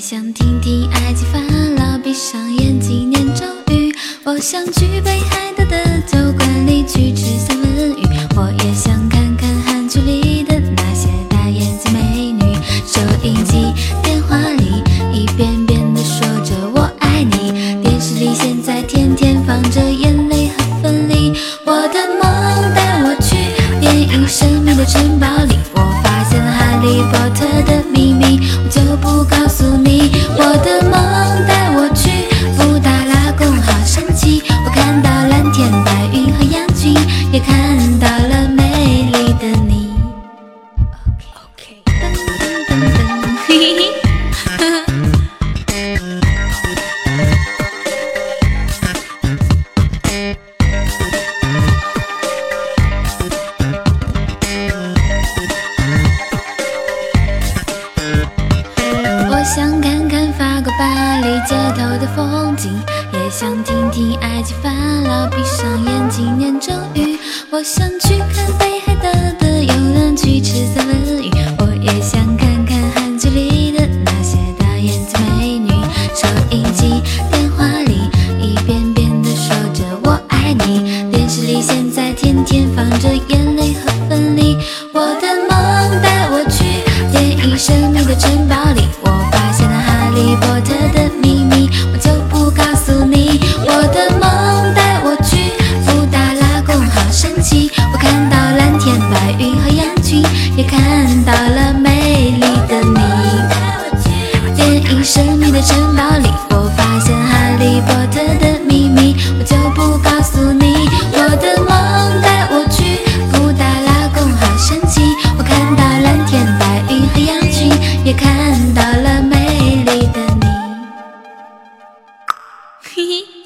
想听听埃及法老闭上眼睛念咒语。我想去北海道的酒馆里去吃三文鱼。我也想看看韩剧里的那些大眼睛美女。收音机电话里一遍遍的说着我爱你。电视里现在天天放着眼泪和分离。我的梦带我去电影神秘的城看到了美丽的你。OK OK，噔噔噔噔，嘿嘿嘿。我想看看法国巴黎街头的风景，也想听听埃及法老闭上眼睛念咒语。我想去看北海。蓝天、白云和羊群，也看到了美丽的你。电影《神秘的城堡》里，我发现《哈利波特》的秘密，我就不告诉你。我的梦带我去布达拉宫，好神奇！我看到蓝天、白云和羊群，也看到了美丽的你。嘿嘿。